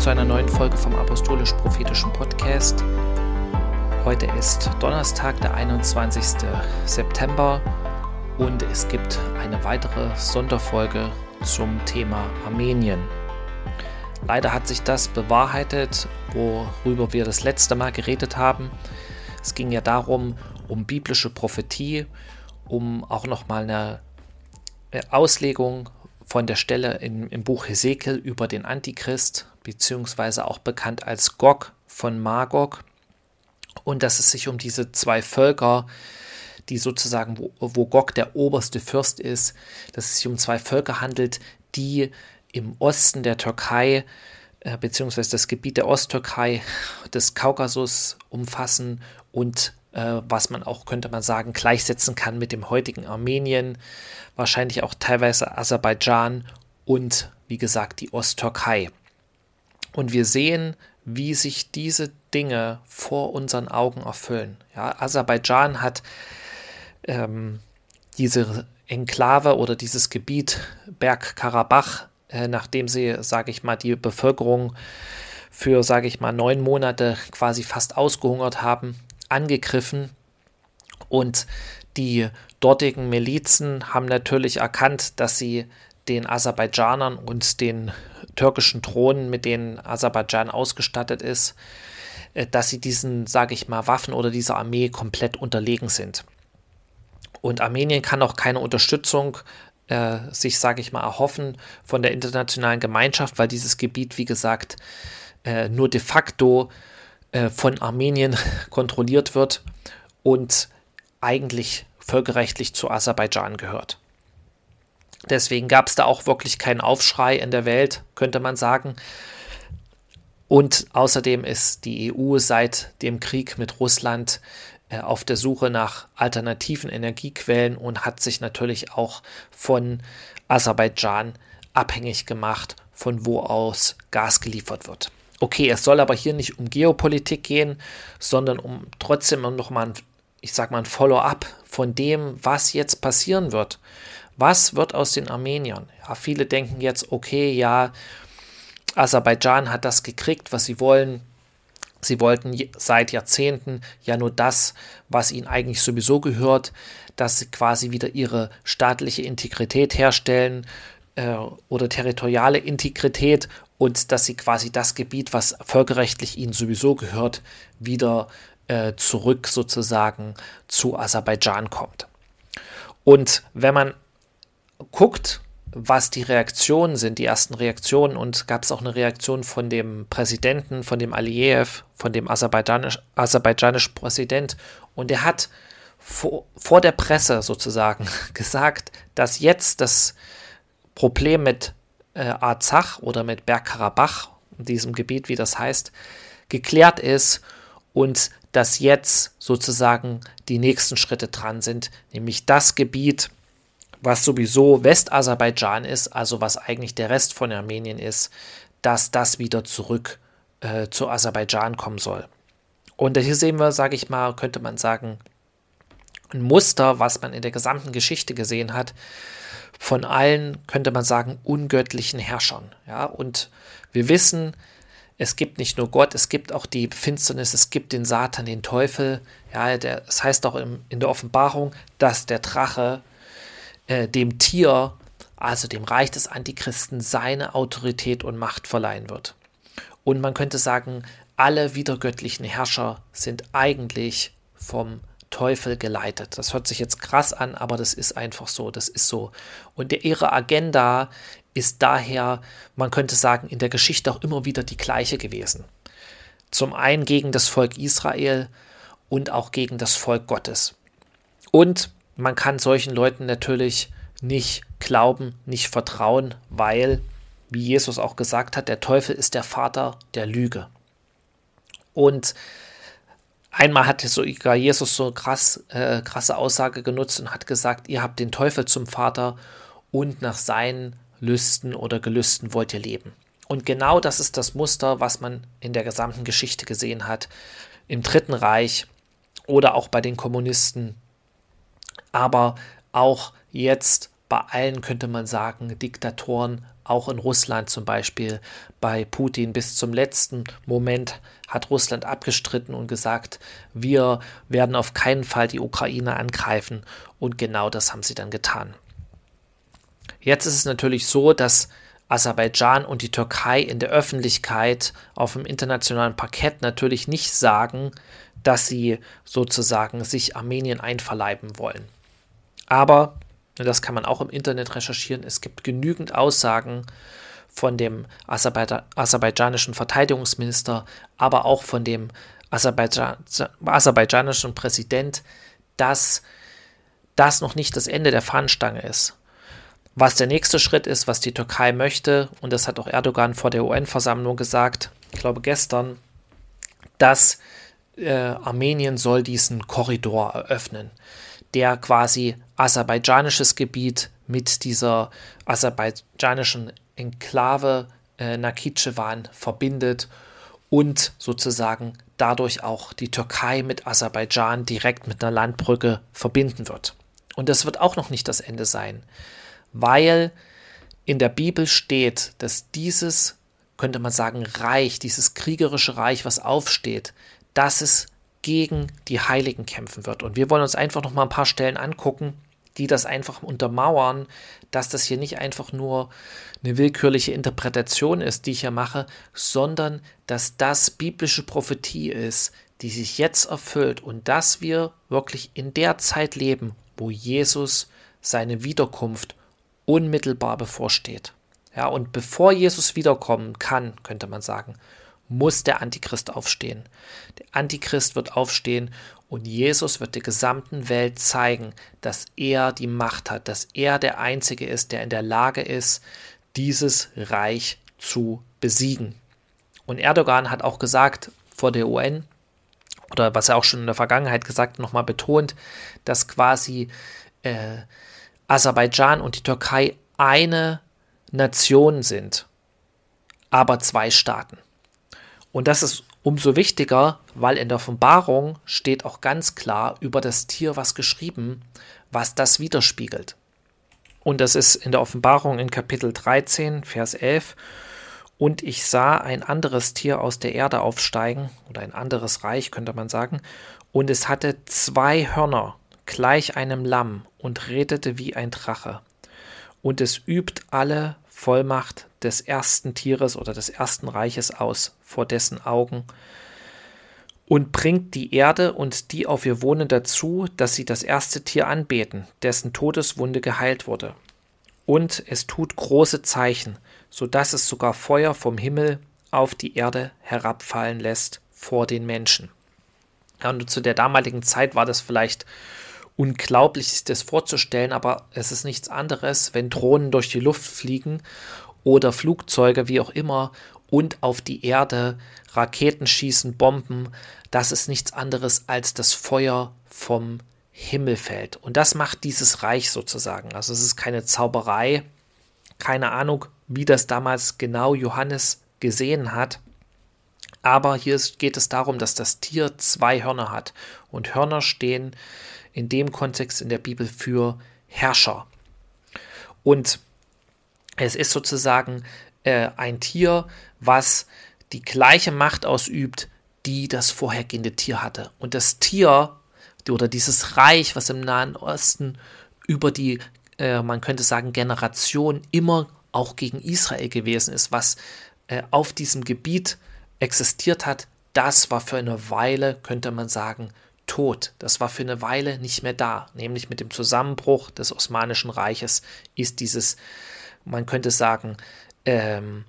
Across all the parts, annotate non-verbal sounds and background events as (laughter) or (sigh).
zu einer neuen Folge vom Apostolisch-Prophetischen Podcast. Heute ist Donnerstag, der 21. September und es gibt eine weitere Sonderfolge zum Thema Armenien. Leider hat sich das bewahrheitet, worüber wir das letzte Mal geredet haben. Es ging ja darum, um biblische Prophetie, um auch nochmal eine Auslegung von der Stelle im, im Buch Hesekiel über den Antichrist, beziehungsweise auch bekannt als Gog von Magog. Und dass es sich um diese zwei Völker, die sozusagen, wo, wo Gog der oberste Fürst ist, dass es sich um zwei Völker handelt, die im Osten der Türkei, äh, beziehungsweise das Gebiet der Osttürkei, des Kaukasus umfassen und was man auch, könnte man sagen, gleichsetzen kann mit dem heutigen Armenien, wahrscheinlich auch teilweise Aserbaidschan und wie gesagt die Osttürkei. Und wir sehen, wie sich diese Dinge vor unseren Augen erfüllen. Ja, Aserbaidschan hat ähm, diese Enklave oder dieses Gebiet Bergkarabach, äh, nachdem sie, sage ich mal, die Bevölkerung für, sage ich mal, neun Monate quasi fast ausgehungert haben, angegriffen und die dortigen Milizen haben natürlich erkannt, dass sie den Aserbaidschanern und den türkischen Drohnen, mit denen Aserbaidschan ausgestattet ist, äh, dass sie diesen, sage ich mal, Waffen oder dieser Armee komplett unterlegen sind. Und Armenien kann auch keine Unterstützung äh, sich, sage ich mal, erhoffen von der internationalen Gemeinschaft, weil dieses Gebiet, wie gesagt, äh, nur de facto äh, von Armenien (laughs) kontrolliert wird und eigentlich völkerrechtlich zu Aserbaidschan gehört. Deswegen gab es da auch wirklich keinen Aufschrei in der Welt, könnte man sagen. Und außerdem ist die EU seit dem Krieg mit Russland äh, auf der Suche nach alternativen Energiequellen und hat sich natürlich auch von Aserbaidschan abhängig gemacht, von wo aus Gas geliefert wird. Okay, es soll aber hier nicht um Geopolitik gehen, sondern um trotzdem nochmal ein, ich sag mal, ein Follow-up von dem, was jetzt passieren wird. Was wird aus den Armeniern? Ja, viele denken jetzt, okay, ja, Aserbaidschan hat das gekriegt, was sie wollen. Sie wollten seit Jahrzehnten ja nur das, was ihnen eigentlich sowieso gehört, dass sie quasi wieder ihre staatliche Integrität herstellen äh, oder territoriale Integrität und dass sie quasi das Gebiet, was völkerrechtlich ihnen sowieso gehört, wieder äh, zurück sozusagen zu Aserbaidschan kommt. Und wenn man guckt, was die Reaktionen sind, die ersten Reaktionen, und gab es auch eine Reaktion von dem Präsidenten, von dem Aliyev, von dem aserbaidschanisch, aserbaidschanischen Präsident, und er hat vor, vor der Presse sozusagen (laughs) gesagt, dass jetzt das Problem mit äh, Arzach oder mit Bergkarabach, diesem Gebiet, wie das heißt, geklärt ist und dass jetzt sozusagen die nächsten Schritte dran sind, nämlich das Gebiet, was sowieso Westaserbaidschan ist, also was eigentlich der Rest von Armenien ist, dass das wieder zurück äh, zu Aserbaidschan kommen soll. Und hier sehen wir, sage ich mal, könnte man sagen, ein Muster, was man in der gesamten Geschichte gesehen hat, von allen, könnte man sagen, ungöttlichen Herrschern. Ja, und wir wissen, es gibt nicht nur Gott, es gibt auch die Finsternis, es gibt den Satan, den Teufel. Ja, der, das heißt auch im, in der Offenbarung, dass der Drache äh, dem Tier, also dem Reich des Antichristen, seine Autorität und Macht verleihen wird. Und man könnte sagen, alle wiedergöttlichen Herrscher sind eigentlich vom Teufel geleitet. Das hört sich jetzt krass an, aber das ist einfach so, das ist so. Und ihre Agenda ist daher, man könnte sagen, in der Geschichte auch immer wieder die gleiche gewesen. Zum einen gegen das Volk Israel und auch gegen das Volk Gottes. Und man kann solchen Leuten natürlich nicht glauben, nicht vertrauen, weil, wie Jesus auch gesagt hat, der Teufel ist der Vater der Lüge. Und Einmal hat sogar Jesus so krass, äh, krasse Aussage genutzt und hat gesagt, ihr habt den Teufel zum Vater und nach seinen Lüsten oder Gelüsten wollt ihr leben. Und genau das ist das Muster, was man in der gesamten Geschichte gesehen hat. Im Dritten Reich oder auch bei den Kommunisten aber auch jetzt bei allen könnte man sagen, Diktatoren, auch in Russland zum Beispiel, bei Putin bis zum letzten Moment hat Russland abgestritten und gesagt, wir werden auf keinen Fall die Ukraine angreifen und genau das haben sie dann getan. Jetzt ist es natürlich so, dass Aserbaidschan und die Türkei in der Öffentlichkeit auf dem internationalen Parkett natürlich nicht sagen, dass sie sozusagen sich Armenien einverleiben wollen. Aber, das kann man auch im Internet recherchieren, es gibt genügend Aussagen von dem aserbaidschanischen Verteidigungsminister, aber auch von dem aserbaidschanischen Präsident, dass das noch nicht das Ende der Fahnenstange ist. Was der nächste Schritt ist, was die Türkei möchte, und das hat auch Erdogan vor der UN-Versammlung gesagt, ich glaube gestern, dass äh, Armenien soll diesen Korridor eröffnen, der quasi aserbaidschanisches Gebiet mit dieser aserbaidschanischen Enklave äh, Nakhichevan verbindet und sozusagen dadurch auch die Türkei mit Aserbaidschan direkt mit einer Landbrücke verbinden wird. Und das wird auch noch nicht das Ende sein, weil in der Bibel steht, dass dieses, könnte man sagen, Reich, dieses kriegerische Reich, was aufsteht, dass es gegen die Heiligen kämpfen wird. Und wir wollen uns einfach noch mal ein paar Stellen angucken, die das einfach untermauern, dass das hier nicht einfach nur eine willkürliche Interpretation ist, die ich hier mache, sondern dass das biblische Prophetie ist, die sich jetzt erfüllt und dass wir wirklich in der Zeit leben, wo Jesus seine Wiederkunft unmittelbar bevorsteht. Ja, und bevor Jesus wiederkommen kann, könnte man sagen, muss der Antichrist aufstehen. Der Antichrist wird aufstehen und Jesus wird der gesamten Welt zeigen, dass er die Macht hat, dass er der Einzige ist, der in der Lage ist, dieses Reich zu besiegen. Und Erdogan hat auch gesagt vor der UN, oder was er auch schon in der Vergangenheit gesagt, nochmal betont, dass quasi äh, Aserbaidschan und die Türkei eine Nation sind, aber zwei Staaten. Und das ist umso wichtiger, weil in der Offenbarung steht auch ganz klar über das Tier was geschrieben, was das widerspiegelt. Und das ist in der Offenbarung in Kapitel 13, Vers 11. Und ich sah ein anderes Tier aus der Erde aufsteigen, oder ein anderes Reich könnte man sagen, und es hatte zwei Hörner, gleich einem Lamm, und redete wie ein Drache. Und es übt alle Vollmacht des ersten Tieres oder des ersten Reiches aus vor dessen Augen und bringt die Erde und die auf ihr wohnen dazu, dass sie das erste Tier anbeten, dessen Todeswunde geheilt wurde. Und es tut große Zeichen, so dass es sogar Feuer vom Himmel auf die Erde herabfallen lässt vor den Menschen. Ja, und zu der damaligen Zeit war das vielleicht unglaublich, sich das vorzustellen, aber es ist nichts anderes, wenn Drohnen durch die Luft fliegen oder Flugzeuge, wie auch immer, und auf die Erde Raketen schießen, Bomben. Das ist nichts anderes als das Feuer vom Himmel fällt. Und das macht dieses Reich sozusagen. Also es ist keine Zauberei, keine Ahnung, wie das damals genau Johannes gesehen hat. Aber hier geht es darum, dass das Tier zwei Hörner hat. Und Hörner stehen in dem Kontext in der Bibel für Herrscher. Und es ist sozusagen äh, ein Tier, was die gleiche Macht ausübt, die das vorhergehende Tier hatte. Und das Tier oder dieses Reich, was im Nahen Osten über die, äh, man könnte sagen, Generation immer auch gegen Israel gewesen ist, was äh, auf diesem Gebiet existiert hat, das war für eine Weile, könnte man sagen, tot. Das war für eine Weile nicht mehr da. Nämlich mit dem Zusammenbruch des Osmanischen Reiches ist dieses, man könnte sagen, ähm,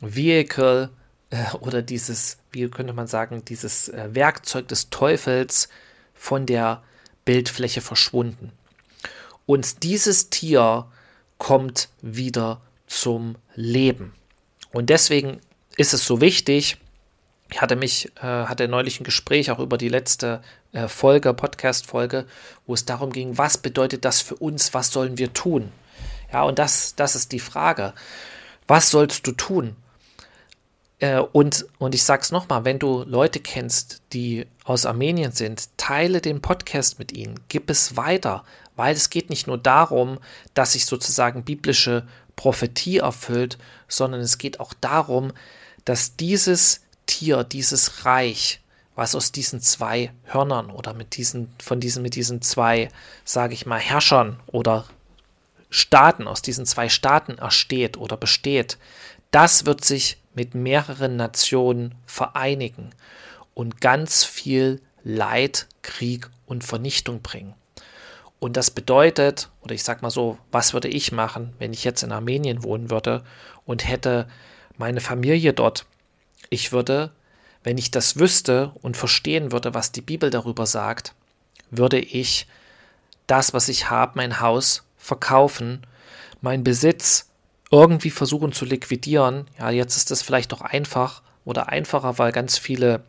Vehicle äh, oder dieses, wie könnte man sagen, dieses äh, Werkzeug des Teufels von der Bildfläche verschwunden. Und dieses Tier kommt wieder zum Leben. Und deswegen ist es so wichtig, ich hatte mich, äh, hatte neulich ein Gespräch auch über die letzte äh, Folge, Podcast-Folge, wo es darum ging, was bedeutet das für uns, was sollen wir tun? Ja, und das, das ist die Frage. Was sollst du tun? äh, und, und ich sag's nochmal, wenn du Leute kennst, die aus Armenien sind, teile den Podcast mit ihnen, gib es weiter, weil es geht nicht nur darum, dass sich sozusagen biblische Prophetie erfüllt, sondern es geht auch darum, dass dieses Tier, dieses Reich, was aus diesen zwei Hörnern oder mit diesen, von diesen, mit diesen zwei, sage ich mal, Herrschern oder Staaten, aus diesen zwei Staaten ersteht oder besteht, das wird sich mit mehreren Nationen vereinigen und ganz viel Leid, Krieg und Vernichtung bringen. Und das bedeutet, oder ich sag mal so, was würde ich machen, wenn ich jetzt in Armenien wohnen würde und hätte meine Familie dort? Ich würde, wenn ich das wüsste und verstehen würde, was die Bibel darüber sagt, würde ich das, was ich habe, mein Haus verkaufen, mein Besitz irgendwie versuchen zu liquidieren. Ja, jetzt ist das vielleicht doch einfach oder einfacher, weil ganz viele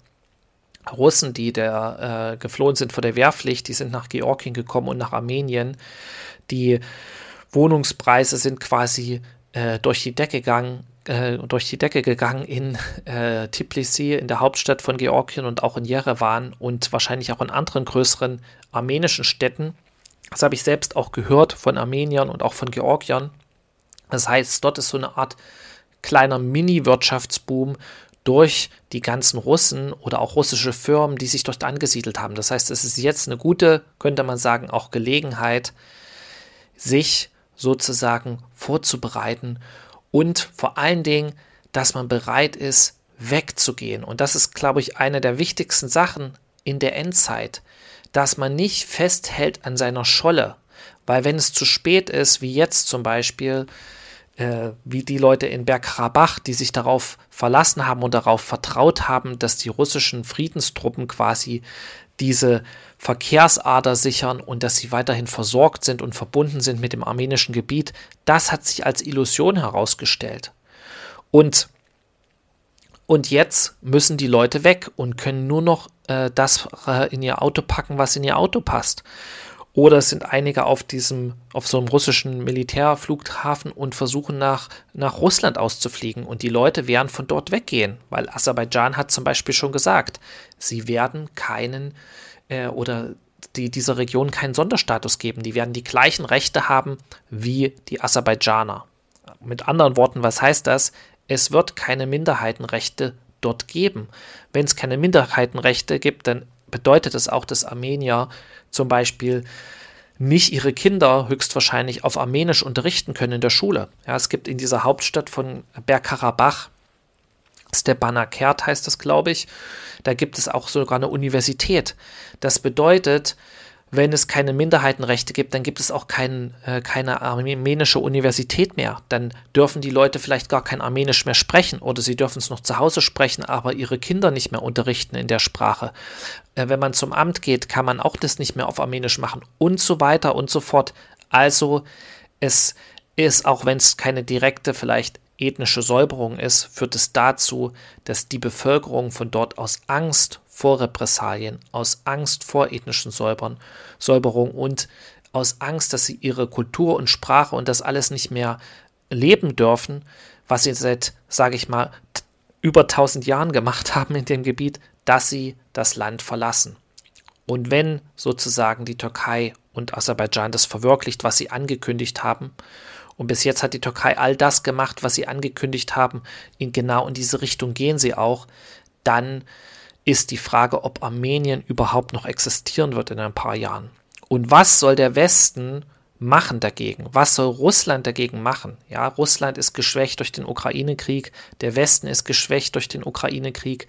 Russen, die der, äh, geflohen sind vor der Wehrpflicht, die sind nach Georgien gekommen und nach Armenien. Die Wohnungspreise sind quasi äh, durch die Decke gegangen, äh, durch die Decke gegangen in äh, Tbilisi, in der Hauptstadt von Georgien und auch in Jerewan und wahrscheinlich auch in anderen größeren armenischen Städten. Das habe ich selbst auch gehört von Armeniern und auch von Georgiern. Das heißt, dort ist so eine Art kleiner Mini-Wirtschaftsboom durch die ganzen Russen oder auch russische Firmen, die sich dort angesiedelt haben. Das heißt, es ist jetzt eine gute, könnte man sagen, auch Gelegenheit, sich sozusagen vorzubereiten und vor allen Dingen, dass man bereit ist, wegzugehen. Und das ist, glaube ich, eine der wichtigsten Sachen in der Endzeit, dass man nicht festhält an seiner Scholle, weil wenn es zu spät ist, wie jetzt zum Beispiel, äh, wie die Leute in Bergkarabach, die sich darauf verlassen haben und darauf vertraut haben, dass die russischen Friedenstruppen quasi diese Verkehrsader sichern und dass sie weiterhin versorgt sind und verbunden sind mit dem armenischen Gebiet, das hat sich als Illusion herausgestellt. Und, und jetzt müssen die Leute weg und können nur noch äh, das äh, in ihr Auto packen, was in ihr Auto passt. Oder es sind einige auf diesem, auf so einem russischen Militärflughafen und versuchen nach, nach Russland auszufliegen. Und die Leute werden von dort weggehen, weil Aserbaidschan hat zum Beispiel schon gesagt, sie werden keinen äh, oder die, dieser Region keinen Sonderstatus geben. Die werden die gleichen Rechte haben wie die Aserbaidschaner. Mit anderen Worten, was heißt das? Es wird keine Minderheitenrechte dort geben. Wenn es keine Minderheitenrechte gibt, dann bedeutet es auch, dass Armenier zum Beispiel nicht ihre Kinder höchstwahrscheinlich auf Armenisch unterrichten können in der Schule. Ja, es gibt in dieser Hauptstadt von Bergkarabach, Stepanakert heißt das, glaube ich, da gibt es auch sogar eine Universität. Das bedeutet, wenn es keine Minderheitenrechte gibt, dann gibt es auch kein, äh, keine armenische Universität mehr. Dann dürfen die Leute vielleicht gar kein Armenisch mehr sprechen oder sie dürfen es noch zu Hause sprechen, aber ihre Kinder nicht mehr unterrichten in der Sprache. Äh, wenn man zum Amt geht, kann man auch das nicht mehr auf Armenisch machen und so weiter und so fort. Also es ist, auch wenn es keine direkte vielleicht ethnische Säuberung ist, führt es dazu, dass die Bevölkerung von dort aus Angst vor Repressalien, aus Angst vor ethnischen Säubern, Säuberung und aus Angst, dass sie ihre Kultur und Sprache und das alles nicht mehr leben dürfen, was sie seit, sage ich mal, über 1000 Jahren gemacht (laughs) haben in dem Gebiet, dass sie das Land verlassen. Und wenn sozusagen die Türkei und Aserbaidschan das verwirklicht, was sie angekündigt haben, und bis jetzt hat die Türkei all das gemacht, was sie angekündigt haben, in genau in diese Richtung gehen sie auch, dann ist die Frage, ob Armenien überhaupt noch existieren wird in ein paar Jahren. Und was soll der Westen machen dagegen? Was soll Russland dagegen machen? Ja, Russland ist geschwächt durch den Ukraine-Krieg, der Westen ist geschwächt durch den Ukraine-Krieg.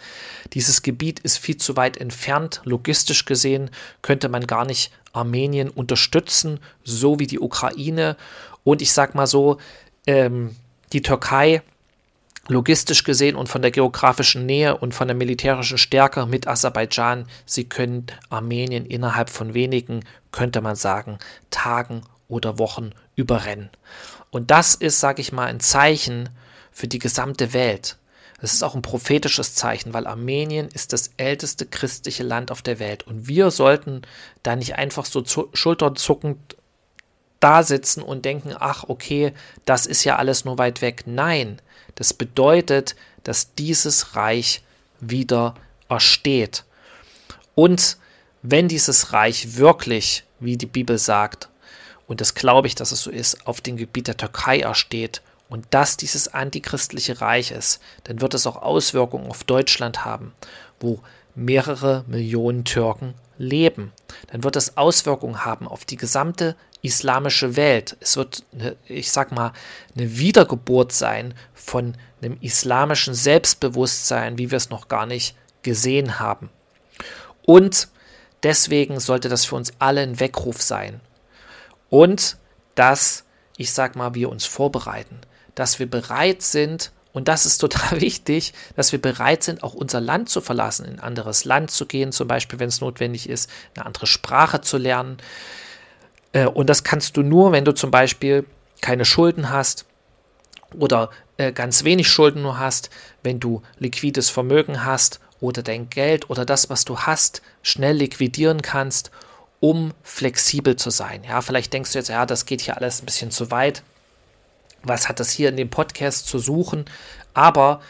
Dieses Gebiet ist viel zu weit entfernt. Logistisch gesehen könnte man gar nicht Armenien unterstützen, so wie die Ukraine. Und ich sag mal so, ähm, die Türkei logistisch gesehen und von der geografischen Nähe und von der militärischen Stärke mit Aserbaidschan, sie können Armenien innerhalb von wenigen, könnte man sagen, Tagen oder Wochen überrennen. Und das ist, sage ich mal, ein Zeichen für die gesamte Welt. Es ist auch ein prophetisches Zeichen, weil Armenien ist das älteste christliche Land auf der Welt. Und wir sollten da nicht einfach so schulterzuckend da sitzen und denken, ach okay, das ist ja alles nur weit weg. Nein, Das bedeutet, dass dieses Reich wieder ersteht. Und wenn dieses Reich wirklich, wie die Bibel sagt, und das glaube ich, dass es so ist, auf dem Gebiet der Türkei ersteht und dass dieses antichristliche Reich ist, dann wird es auch Auswirkungen auf Deutschland haben, wo mehrere Millionen Türken leben. Dann wird es Auswirkungen haben auf die gesamte islamische Welt. Es wird, ich sag mal, eine Wiedergeburt sein von einem islamischen Selbstbewusstsein, wie wir es noch gar nicht gesehen haben. Und deswegen sollte das für uns alle ein Weckruf sein. Und dass, ich sag mal, wir uns vorbereiten, dass wir bereit sind, und das ist (laughs) total wichtig, dass wir bereit sind, auch unser Land zu verlassen, in ein anderes Land zu gehen, zum Beispiel, wenn es notwendig ist, eine andere Sprache zu lernen. Äh, und das kannst du nur, wenn du zum Beispiel keine Schulden hast oder äh, ganz wenig Schulden nur hast, wenn du liquides Vermögen hast oder dein Geld oder das, was du hast, schnell liquidieren kannst, um flexibel zu sein. Ja, vielleicht denkst du jetzt, ja, das geht hier alles ein bisschen zu weit was hat das hier in dem Podcast zu suchen? Aber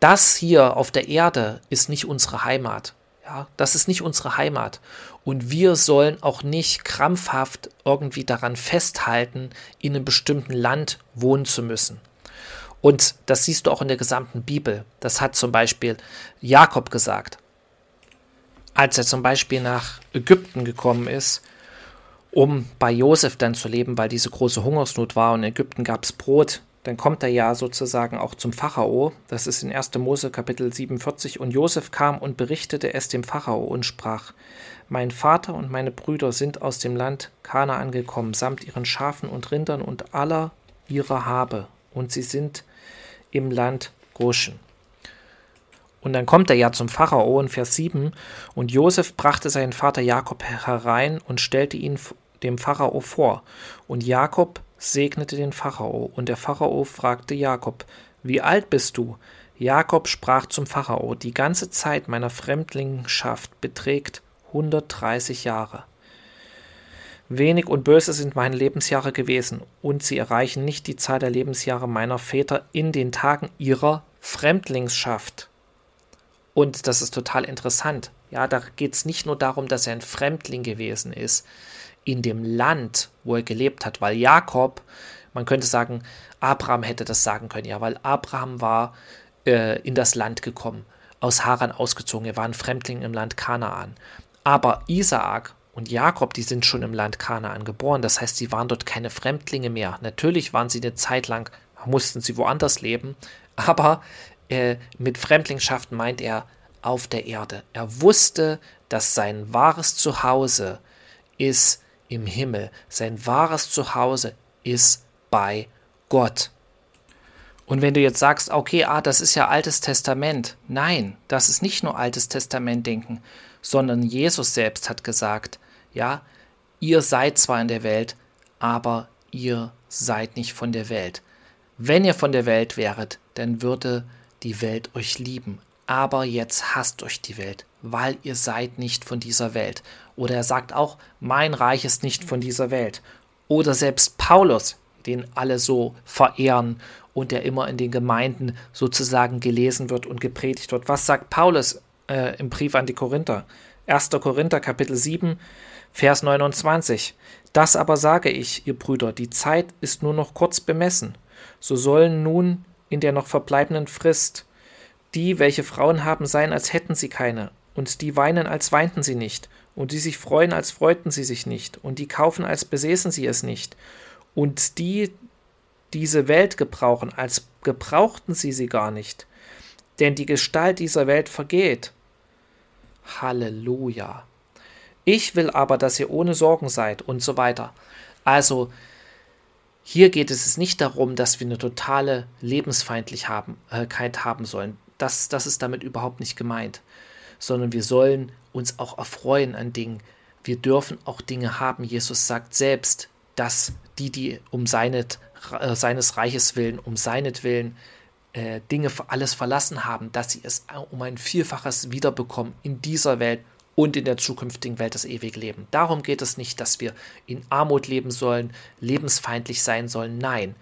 das hier auf der Erde ist nicht unsere Heimat. Ja, das ist nicht unsere Heimat. Und wir sollen auch nicht krampfhaft irgendwie daran festhalten, in einem bestimmten Land wohnen zu müssen. Und das siehst du auch in der gesamten Bibel. Das hat zum Beispiel Jakob gesagt. Als er zum Beispiel nach Ägypten gekommen ist, um bei Josef dann zu leben, weil diese große Hungersnot war und in Ägypten gab es Brot. Dann kommt er ja sozusagen auch zum Pharao. Das ist in 1. Mose Kapitel 47. Und Josef kam und berichtete es dem Pharao und sprach: Mein Vater und meine Brüder sind aus dem Land Kana angekommen, samt ihren Schafen und Rindern und aller ihrer Habe. Und sie sind im Land Goshen. Und dann kommt er ja zum Pharao in Vers 7. Und Josef brachte seinen Vater Jakob herein und stellte ihn dem Pharao vor. Und Jakob segnete den Pharao. Und der Pharao fragte Jakob, wie alt bist du? Jakob sprach zum Pharao, die ganze Zeit meiner Fremdlingschaft beträgt 130 Jahre. Wenig und böse sind meine Lebensjahre gewesen, und sie erreichen nicht die Zahl der Lebensjahre meiner Väter in den Tagen ihrer Fremdlingsschaft. Und das ist total interessant. Ja, da geht es nicht nur darum, dass er ein Fremdling gewesen ist, in dem Land, wo er gelebt hat, weil Jakob, man könnte sagen, Abraham hätte das sagen können, ja, weil Abraham war äh, in das Land gekommen, aus Haran ausgezogen, er war ein Fremdling im Land Kanaan. Aber Isaak und Jakob, die sind schon im Land Kanaan geboren, das heißt, sie waren dort keine Fremdlinge mehr. Natürlich waren sie eine Zeit lang, mussten sie woanders leben, aber äh, mit Fremdlingschaft meint er auf der Erde. Er wusste, dass sein wahres Zuhause ist im Himmel. Sein wahres Zuhause ist bei Gott. Und wenn du jetzt sagst, okay, ah, das ist ja Altes Testament. Nein, das ist nicht nur Altes Testament denken, sondern Jesus selbst hat gesagt, ja, ihr seid zwar in der Welt, aber ihr seid nicht von der Welt. Wenn ihr von der Welt wäret, dann würde die Welt euch lieben. Aber jetzt hasst euch die Welt, weil ihr seid nicht von dieser Welt. Oder er sagt auch, mein Reich ist nicht von dieser Welt. Oder selbst Paulus, den alle so verehren und der immer in den Gemeinden sozusagen gelesen wird und gepredigt wird. Was sagt Paulus äh, im Brief an die Korinther? 1. Korinther Kapitel 7, Vers 29. Das aber sage ich, ihr Brüder, die Zeit ist nur noch kurz bemessen. So sollen nun in der noch verbleibenden Frist die, welche Frauen haben, sein, als hätten sie keine, und die weinen, als weinten sie nicht, und die sich freuen, als freuten sie sich nicht, und die kaufen, als besäßen sie es nicht, und die diese Welt gebrauchen, als gebrauchten sie sie gar nicht, denn die Gestalt dieser Welt vergeht. Halleluja. Ich will aber, dass ihr ohne Sorgen seid und so weiter. Also, hier geht es nicht darum, dass wir eine totale Lebensfeindlichkeit haben sollen. Das, das ist damit überhaupt nicht gemeint sondern wir sollen uns auch erfreuen an Dingen. Wir dürfen auch Dinge haben. Jesus sagt selbst, dass die, die um seinet, äh, seines Reiches willen, um seinetwillen äh, Dinge alles verlassen haben, dass sie es um ein Vielfaches wiederbekommen in dieser Welt und in der zukünftigen Welt das ewige Leben. Darum geht es nicht, dass wir in Armut leben sollen, lebensfeindlich sein sollen. Nein,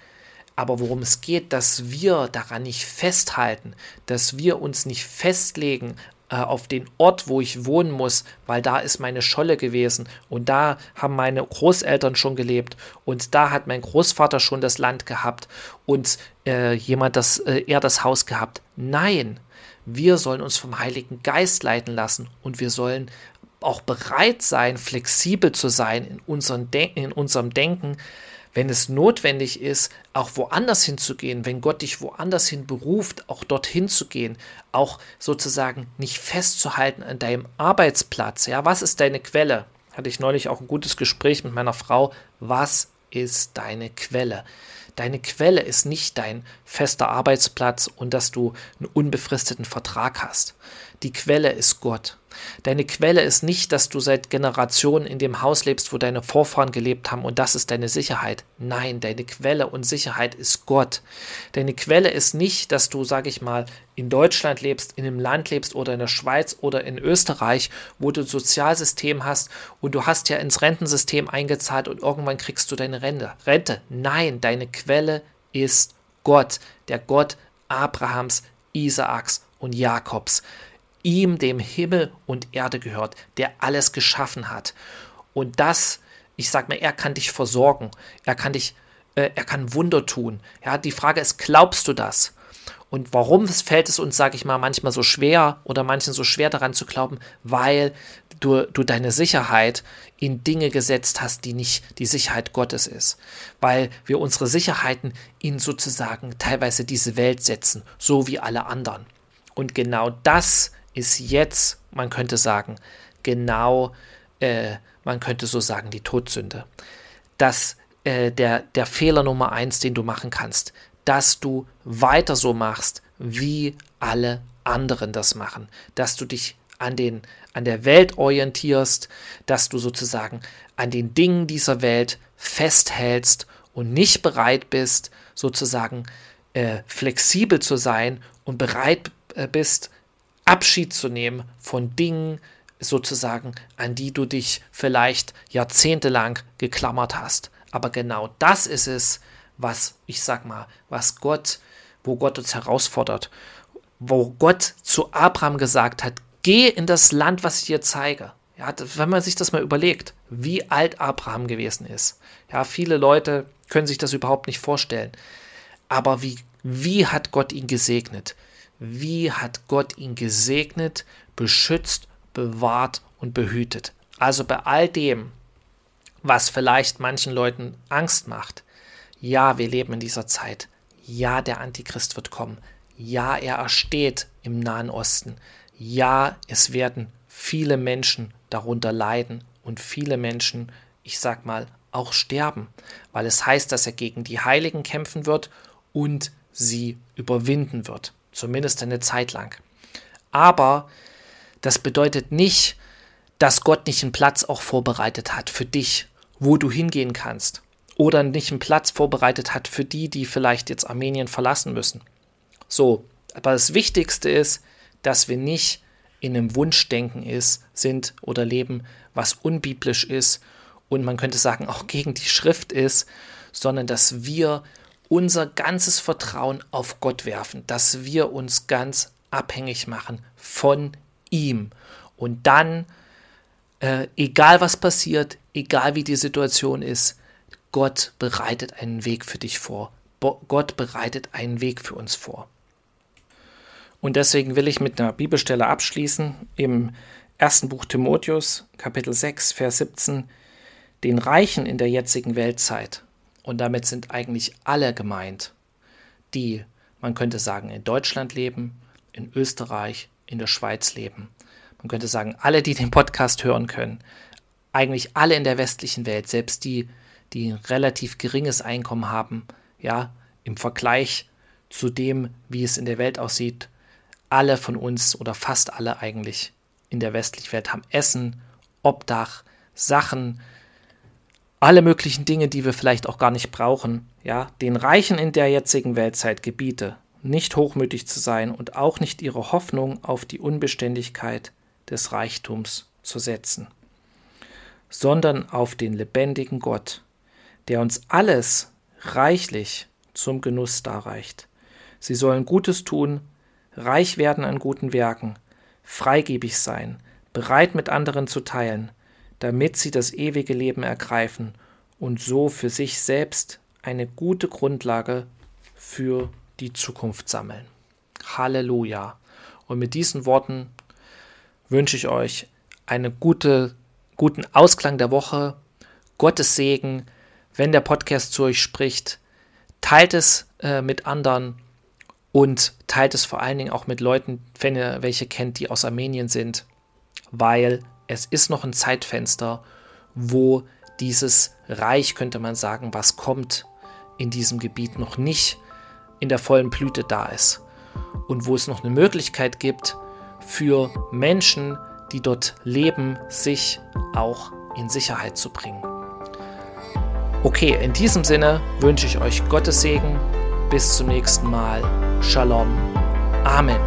Aber worum es geht, dass wir daran nicht festhalten, dass wir uns nicht festlegen äh, auf den Ort, wo ich wohnen muss, weil da ist meine Scholle gewesen und da haben meine Großeltern schon gelebt und da hat mein Großvater schon das Land gehabt und äh, jemand das äh, er das Haus gehabt. Nein, wir sollen uns vom Heiligen Geist leiten lassen und wir sollen auch bereit sein, flexibel zu sein in, unseren Den in unserem Denken, wenn es notwendig ist, auch woanders hinzugehen, wenn Gott dich woanders hin beruft, auch dorthin zu gehen, auch sozusagen nicht festzuhalten an deinem Arbeitsplatz. Ja, was ist deine Quelle? Hatte ich neulich auch ein gutes Gespräch mit meiner Frau. Was ist deine Quelle? Deine Quelle ist nicht dein fester Arbeitsplatz und dass du einen unbefristeten Vertrag hast. Die Quelle ist Gott. Deine Quelle ist nicht, dass du seit Generationen in dem Haus lebst, wo deine Vorfahren gelebt haben und das ist deine Sicherheit. Nein, deine Quelle und Sicherheit ist Gott. Deine Quelle ist nicht, dass du, sag ich mal, in Deutschland lebst, in einem Land lebst oder in der Schweiz oder in Österreich, wo du ein Sozialsystem hast und du hast ja ins Rentensystem eingezahlt und irgendwann kriegst du deine Rente. Rente. Nein, deine Quelle ist Gott, der Gott Abrahams, Isaaks und Jakobs ihm dem Himmel und Erde gehört, der alles geschaffen hat. Und das, ich sag mal, er kann dich versorgen, er kann dich, äh, er kann Wunder tun. Ja, die Frage ist, glaubst du das? Und warum fällt es uns, sage ich mal, manchmal so schwer oder manchen so schwer daran zu glauben? Weil du, du deine Sicherheit in Dinge gesetzt hast, die nicht die Sicherheit Gottes ist. Weil wir unsere Sicherheiten in sozusagen teilweise diese Welt setzen, so wie alle anderen. Und genau das ist jetzt, man könnte sagen, genau, äh, man könnte so sagen, die Todsünde. Dass äh, der, der Fehler Nummer eins, den du machen kannst, dass du weiter so machst, wie alle anderen das machen, dass du dich an, den, an der Welt orientierst, dass du sozusagen an den Dingen dieser Welt festhältst und nicht bereit bist, sozusagen äh, flexibel zu sein und bereit äh, bist, Abschied zu nehmen von Dingen sozusagen, an die du dich vielleicht jahrzehntelang geklammert hast. Aber genau das ist es, was ich sag mal, was Gott, wo Gott uns herausfordert, wo Gott zu Abraham gesagt hat, geh in das Land, was ich dir zeige. Ja, wenn man sich das mal überlegt, wie alt Abraham gewesen ist. Ja, viele Leute können sich das überhaupt nicht vorstellen. Aber wie, wie hat Gott ihn gesegnet? Wie hat Gott ihn gesegnet, beschützt, bewahrt und behütet. Also bei all dem, was vielleicht manchen Leuten Angst macht, ja, wir leben in dieser Zeit. Ja, der Antichrist wird kommen. Ja, er ersteht im Nahen Osten. Ja, es werden viele Menschen darunter leiden und viele Menschen, ich sag mal, auch sterben, weil es heißt, dass er gegen die Heiligen kämpfen wird und sie überwinden wird zumindest eine Zeit lang. Aber das bedeutet nicht, dass Gott nicht einen Platz auch vorbereitet hat für dich, wo du hingehen kannst. Oder nicht einen Platz vorbereitet hat für die, die vielleicht jetzt Armenien verlassen müssen. So, aber das Wichtigste ist, dass wir nicht in einem Wunschdenken ist, sind oder leben, was unbiblisch ist und man könnte sagen auch gegen die Schrift ist, sondern dass wir unser ganzes Vertrauen auf Gott werfen, dass wir uns ganz abhängig machen von ihm. Und dann, äh, egal was passiert, egal wie die Situation ist, Gott bereitet einen Weg für dich vor. Bo Gott bereitet einen Weg für uns vor. Und deswegen will ich mit einer Bibelstelle abschließen im ersten Buch Timotheus, Kapitel 6, Vers 17. Den Reichen in der jetzigen Weltzeit und damit sind eigentlich alle gemeint, die, man könnte sagen, in Deutschland leben, in Österreich, in der Schweiz leben. Man könnte sagen, alle, die den Podcast hören können, eigentlich alle in der westlichen Welt, selbst die, die ein relativ geringes Einkommen haben, ja, im Vergleich zu dem, wie es in der Welt aussieht, alle von uns oder fast alle eigentlich in der westlichen Welt haben Essen, Obdach, Sachen, alle möglichen Dinge, die wir vielleicht auch gar nicht brauchen, ja, den Reichen in der jetzigen Weltzeit gebiete, nicht hochmütig zu sein und auch nicht ihre Hoffnung auf die Unbeständigkeit des Reichtums zu setzen, sondern auf den lebendigen Gott, der uns alles reichlich zum Genuss darreicht. Sie sollen Gutes tun, reich werden an guten Werken, freigebig sein, bereit mit anderen zu teilen, damit sie das ewige Leben ergreifen und so für sich selbst eine gute Grundlage für die Zukunft sammeln. Halleluja. Und mit diesen Worten wünsche ich euch einen gute, guten Ausklang der Woche, Gottes Segen, wenn der Podcast zu euch spricht. Teilt es äh, mit anderen und teilt es vor allen Dingen auch mit Leuten, wenn ihr welche kennt, die aus Armenien sind, weil es ist noch ein Zeitfenster, wo dieses Reich, könnte man sagen, was kommt in diesem Gebiet noch nicht in der vollen Blüte da ist und wo es noch eine Möglichkeit gibt für Menschen, die dort leben, sich auch in Sicherheit zu bringen. Okay, in diesem Sinne wünsche ich euch Gottes Segen. Bis zum nächsten Mal. Shalom. Amen.